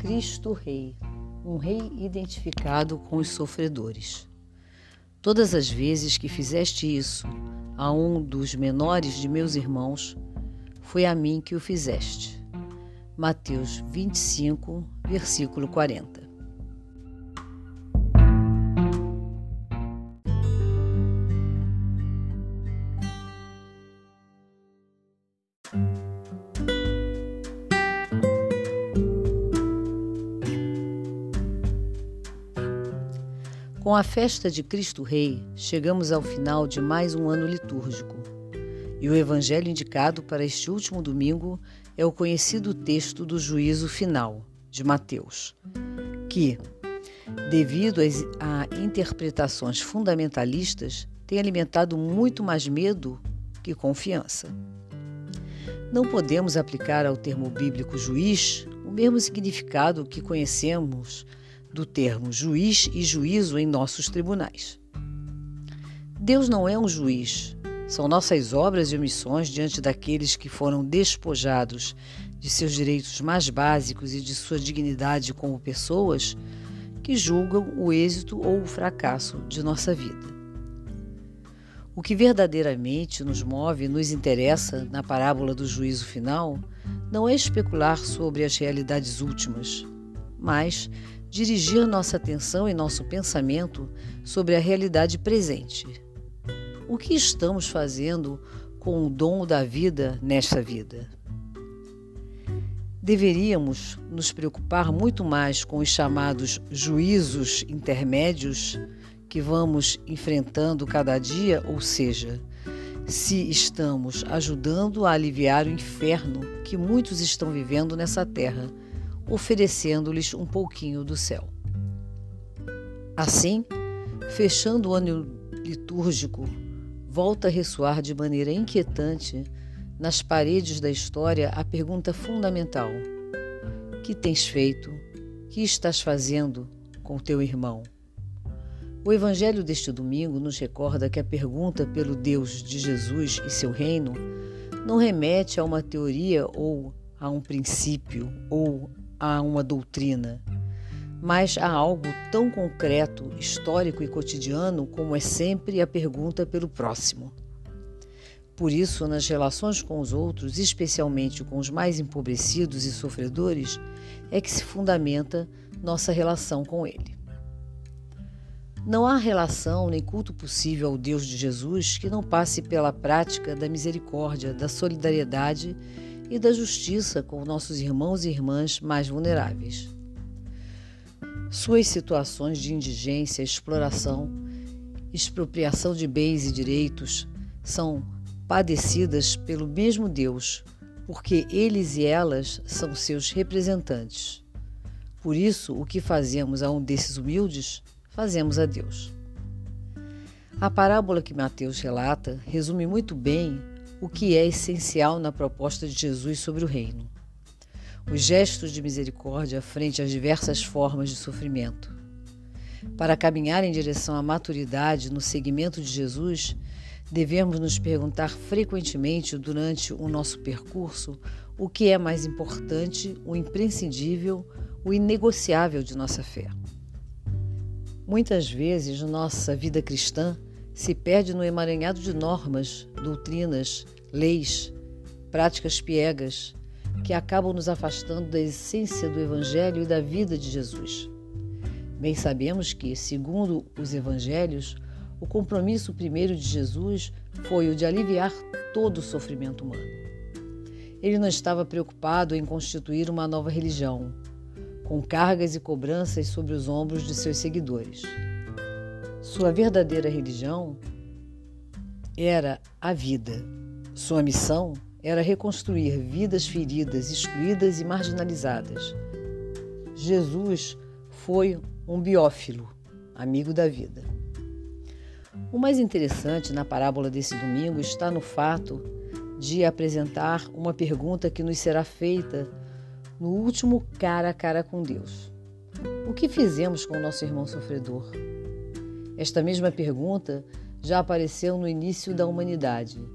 Cristo Rei, um rei identificado com os sofredores. Todas as vezes que fizeste isso a um dos menores de meus irmãos, foi a mim que o fizeste. Mateus 25, versículo 40. Com a festa de Cristo Rei, chegamos ao final de mais um ano litúrgico. E o evangelho indicado para este último domingo é o conhecido texto do juízo final, de Mateus, que, devido a interpretações fundamentalistas, tem alimentado muito mais medo que confiança. Não podemos aplicar ao termo bíblico juiz o mesmo significado que conhecemos do termo juiz e juízo em nossos tribunais. Deus não é um juiz, são nossas obras e omissões diante daqueles que foram despojados de seus direitos mais básicos e de sua dignidade como pessoas que julgam o êxito ou o fracasso de nossa vida. O que verdadeiramente nos move e nos interessa na parábola do juízo final não é especular sobre as realidades últimas, mas dirigir nossa atenção e nosso pensamento sobre a realidade presente. O que estamos fazendo com o dom da vida nesta vida? Deveríamos nos preocupar muito mais com os chamados juízos intermédios que vamos enfrentando cada dia, ou seja, se estamos ajudando a aliviar o inferno que muitos estão vivendo nessa terra oferecendo-lhes um pouquinho do céu. Assim, fechando o ano litúrgico, volta a ressoar de maneira inquietante nas paredes da história a pergunta fundamental: Que tens feito? Que estás fazendo com teu irmão? O evangelho deste domingo nos recorda que a pergunta pelo Deus de Jesus e seu reino não remete a uma teoria ou a um princípio ou a uma doutrina, mas a algo tão concreto, histórico e cotidiano como é sempre a pergunta pelo próximo. Por isso, nas relações com os outros, especialmente com os mais empobrecidos e sofredores, é que se fundamenta nossa relação com Ele. Não há relação nem culto possível ao Deus de Jesus que não passe pela prática da misericórdia, da solidariedade e da justiça com nossos irmãos e irmãs mais vulneráveis. Suas situações de indigência, exploração, expropriação de bens e direitos são padecidas pelo mesmo Deus, porque eles e elas são seus representantes. Por isso, o que fazemos a um desses humildes, fazemos a Deus. A parábola que Mateus relata resume muito bem o que é essencial na proposta de Jesus sobre o reino. Os gestos de misericórdia frente às diversas formas de sofrimento. Para caminhar em direção à maturidade no seguimento de Jesus, devemos nos perguntar frequentemente durante o nosso percurso o que é mais importante, o imprescindível, o inegociável de nossa fé. Muitas vezes, nossa vida cristã se perde no emaranhado de normas, doutrinas, leis, práticas piegas que acabam nos afastando da essência do Evangelho e da vida de Jesus. Bem sabemos que, segundo os Evangelhos, o compromisso primeiro de Jesus foi o de aliviar todo o sofrimento humano. Ele não estava preocupado em constituir uma nova religião, com cargas e cobranças sobre os ombros de seus seguidores. Sua verdadeira religião era a vida. Sua missão era reconstruir vidas feridas, excluídas e marginalizadas. Jesus foi um biófilo, amigo da vida. O mais interessante na parábola desse domingo está no fato de apresentar uma pergunta que nos será feita no último cara a cara com Deus. O que fizemos com o nosso irmão sofredor? Esta mesma pergunta já apareceu no início da humanidade,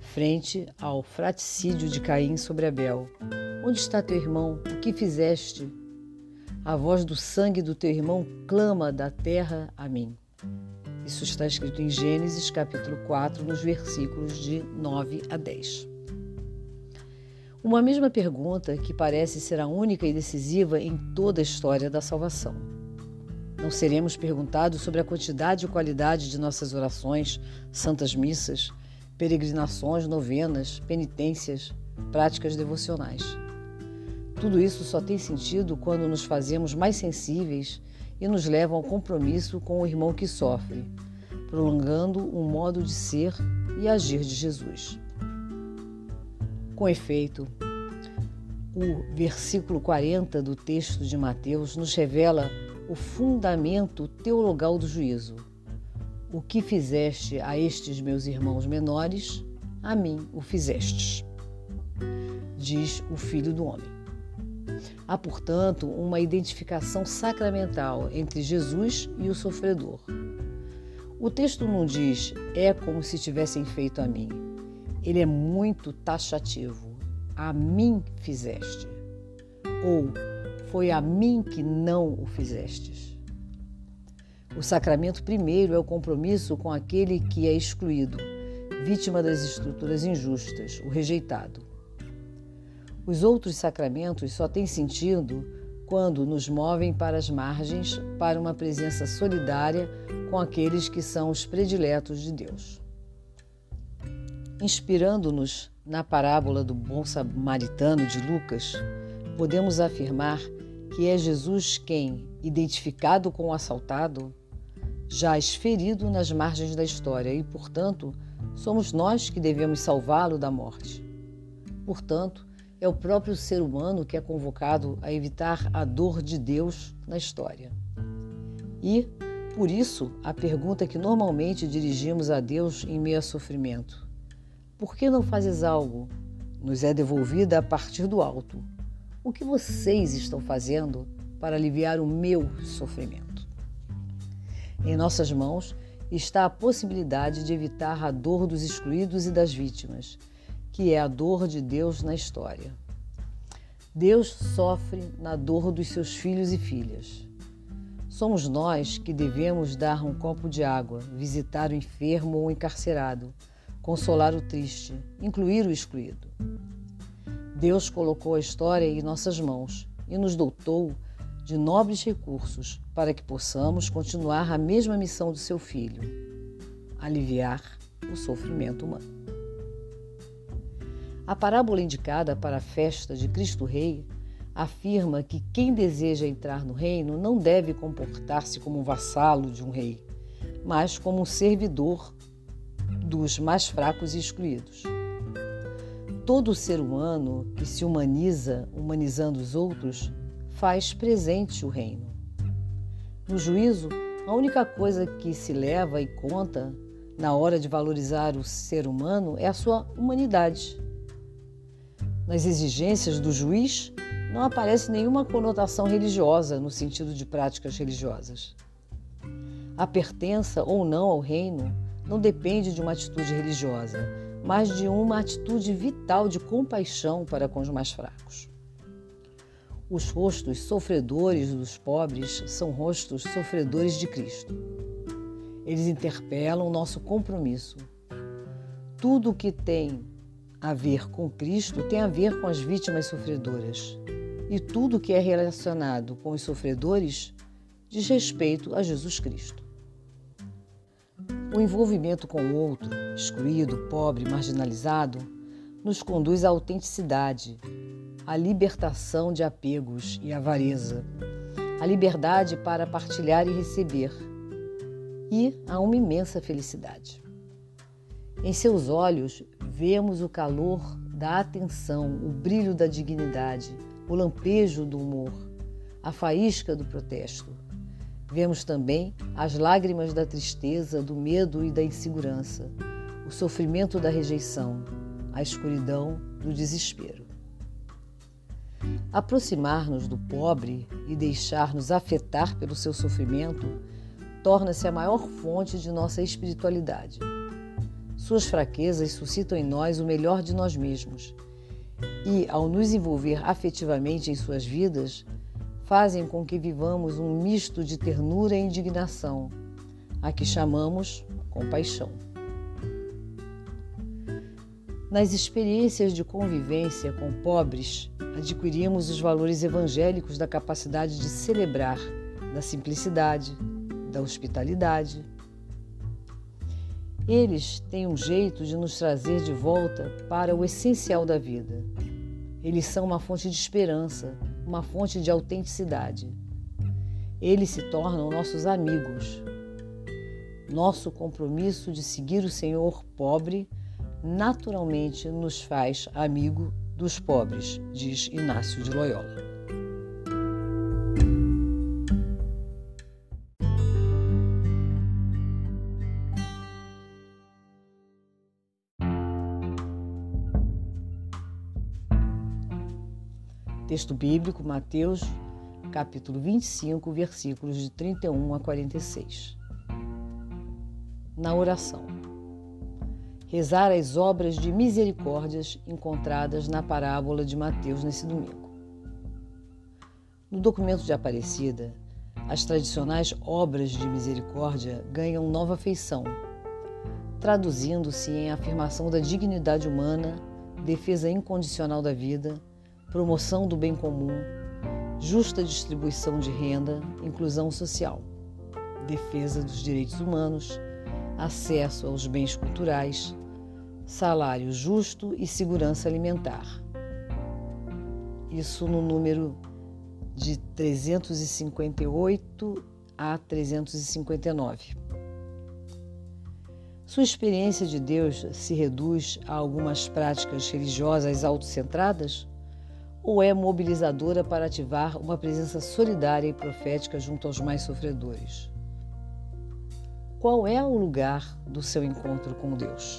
frente ao fraticídio de Caim sobre Abel. Onde está teu irmão? O que fizeste? A voz do sangue do teu irmão clama da terra a mim. Isso está escrito em Gênesis capítulo 4, nos versículos de 9 a 10. Uma mesma pergunta que parece ser a única e decisiva em toda a história da salvação. Não seremos perguntados sobre a quantidade e qualidade de nossas orações, santas missas, peregrinações, novenas, penitências, práticas devocionais. Tudo isso só tem sentido quando nos fazemos mais sensíveis e nos levam ao compromisso com o irmão que sofre, prolongando o modo de ser e agir de Jesus. Com efeito, o versículo 40 do texto de Mateus nos revela o fundamento teologal do juízo. O que fizeste a estes meus irmãos menores, a mim o fizestes, diz o Filho do Homem. Há, portanto, uma identificação sacramental entre Jesus e o sofredor. O texto não diz é como se tivessem feito a mim. Ele é muito taxativo. A mim fizeste. Ou foi a mim que não o fizestes. O sacramento primeiro é o compromisso com aquele que é excluído, vítima das estruturas injustas, o rejeitado. Os outros sacramentos só têm sentido quando nos movem para as margens para uma presença solidária com aqueles que são os prediletos de Deus. Inspirando-nos na parábola do bom samaritano de Lucas, podemos afirmar que é Jesus quem, identificado com o assaltado, já esferido nas margens da história e, portanto, somos nós que devemos salvá-lo da morte. Portanto, é o próprio ser humano que é convocado a evitar a dor de Deus na história. E, por isso, a pergunta que normalmente dirigimos a Deus em meio a sofrimento: Por que não fazes algo? nos é devolvida a partir do alto. O que vocês estão fazendo para aliviar o meu sofrimento? Em nossas mãos está a possibilidade de evitar a dor dos excluídos e das vítimas que é a dor de Deus na história. Deus sofre na dor dos seus filhos e filhas. Somos nós que devemos dar um copo de água, visitar o enfermo ou encarcerado, consolar o triste, incluir o excluído. Deus colocou a história em nossas mãos e nos dotou de nobres recursos para que possamos continuar a mesma missão do seu filho: aliviar o sofrimento humano. A parábola indicada para a festa de Cristo Rei afirma que quem deseja entrar no reino não deve comportar-se como um vassalo de um rei, mas como um servidor dos mais fracos e excluídos. Todo ser humano que se humaniza, humanizando os outros, faz presente o reino. No juízo, a única coisa que se leva e conta na hora de valorizar o ser humano é a sua humanidade nas exigências do juiz, não aparece nenhuma conotação religiosa no sentido de práticas religiosas. A pertença ou não ao reino não depende de uma atitude religiosa, mas de uma atitude vital de compaixão para com os mais fracos. Os rostos sofredores dos pobres são rostos sofredores de Cristo. Eles interpelam o nosso compromisso. Tudo o que tem a ver com Cristo tem a ver com as vítimas sofredoras. E tudo que é relacionado com os sofredores diz respeito a Jesus Cristo. O envolvimento com o outro, excluído, pobre, marginalizado, nos conduz à autenticidade, à libertação de apegos e avareza, à liberdade para partilhar e receber e a uma imensa felicidade. Em seus olhos vemos o calor da atenção, o brilho da dignidade, o lampejo do humor, a faísca do protesto. Vemos também as lágrimas da tristeza, do medo e da insegurança, o sofrimento da rejeição, a escuridão do desespero. Aproximar-nos do pobre e deixar-nos afetar pelo seu sofrimento torna-se a maior fonte de nossa espiritualidade. Suas fraquezas suscitam em nós o melhor de nós mesmos. E, ao nos envolver afetivamente em suas vidas, fazem com que vivamos um misto de ternura e indignação, a que chamamos compaixão. Nas experiências de convivência com pobres, adquirimos os valores evangélicos da capacidade de celebrar, da simplicidade, da hospitalidade. Eles têm um jeito de nos trazer de volta para o essencial da vida. Eles são uma fonte de esperança, uma fonte de autenticidade. Eles se tornam nossos amigos. Nosso compromisso de seguir o Senhor pobre naturalmente nos faz amigo dos pobres, diz Inácio de Loyola. Texto bíblico, Mateus, capítulo 25, versículos de 31 a 46. Na oração rezar as obras de misericórdias encontradas na parábola de Mateus nesse domingo. No documento de Aparecida, as tradicionais obras de misericórdia ganham nova feição, traduzindo-se em afirmação da dignidade humana, defesa incondicional da vida, promoção do bem comum, justa distribuição de renda, inclusão social, defesa dos direitos humanos, acesso aos bens culturais, salário justo e segurança alimentar. Isso no número de 358 a 359. Sua experiência de Deus se reduz a algumas práticas religiosas autocentradas ou é mobilizadora para ativar uma presença solidária e profética junto aos mais sofredores? Qual é o lugar do seu encontro com Deus?